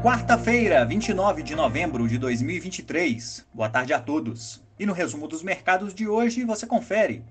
Quarta-feira, 29 de novembro de 2023. Boa tarde a todos. E no resumo dos mercados de hoje você confere.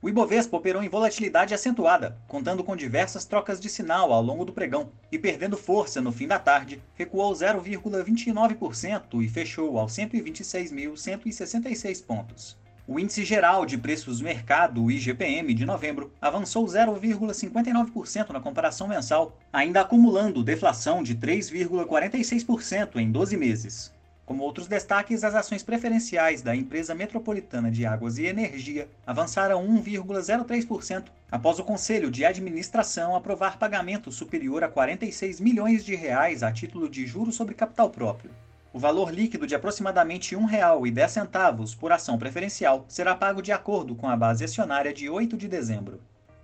O Ibovespa operou em volatilidade acentuada, contando com diversas trocas de sinal ao longo do pregão e perdendo força no fim da tarde, recuou 0,29% e fechou aos 126.166 pontos. O índice geral de preços do mercado, o IGPM, de novembro, avançou 0,59% na comparação mensal, ainda acumulando deflação de 3,46% em 12 meses. Como outros destaques, as ações preferenciais da empresa metropolitana de águas e energia avançaram 1,03% após o Conselho de Administração aprovar pagamento superior a 46 milhões de reais a título de juros sobre capital próprio. O valor líquido de aproximadamente R$ 1,10 por ação preferencial será pago de acordo com a base acionária de 8 de dezembro.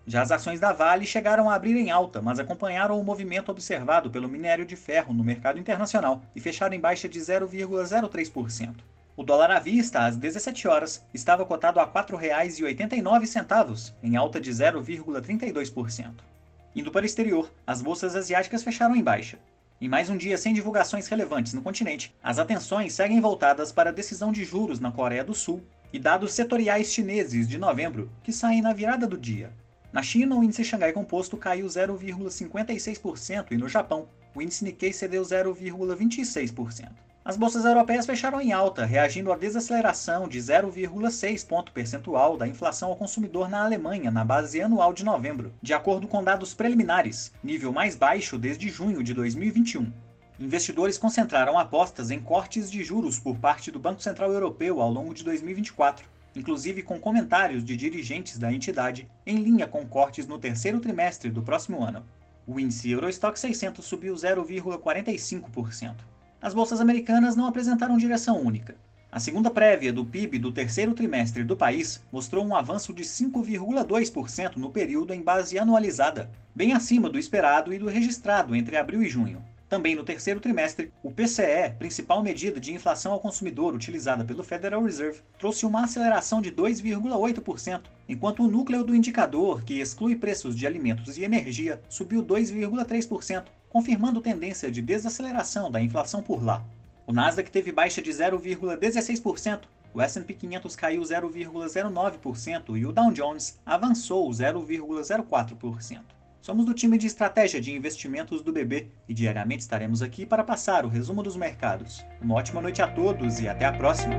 Já as ações da Vale chegaram a abrir em alta, mas acompanharam o movimento observado pelo minério de ferro no mercado internacional e fecharam em baixa de 0,03%. O dólar à vista, às 17 horas, estava cotado a R$ 4,89, em alta de 0,32%. Indo para o exterior, as bolsas asiáticas fecharam em baixa. Em mais um dia sem divulgações relevantes no continente, as atenções seguem voltadas para a decisão de juros na Coreia do Sul e dados setoriais chineses de novembro, que saem na virada do dia. Na China, o índice Xangai Composto caiu 0,56% e no Japão, o índice Nikkei cedeu 0,26%. As bolsas europeias fecharam em alta, reagindo à desaceleração de 0,6 ponto percentual da inflação ao consumidor na Alemanha na base anual de novembro, de acordo com dados preliminares, nível mais baixo desde junho de 2021. Investidores concentraram apostas em cortes de juros por parte do Banco Central Europeu ao longo de 2024, inclusive com comentários de dirigentes da entidade em linha com cortes no terceiro trimestre do próximo ano. O índice Eurostock 600 subiu 0,45% as bolsas americanas não apresentaram direção única. A segunda prévia do PIB do terceiro trimestre do país mostrou um avanço de 5,2% no período em base anualizada, bem acima do esperado e do registrado entre abril e junho. Também no terceiro trimestre, o PCE, principal medida de inflação ao consumidor utilizada pelo Federal Reserve, trouxe uma aceleração de 2,8%, enquanto o núcleo do indicador, que exclui preços de alimentos e energia, subiu 2,3%, confirmando tendência de desaceleração da inflação por lá. O Nasdaq teve baixa de 0,16%, o S&P 500 caiu 0,09% e o Dow Jones avançou 0,04%. Somos do time de estratégia de investimentos do BB e diariamente estaremos aqui para passar o resumo dos mercados. Uma ótima noite a todos e até a próxima!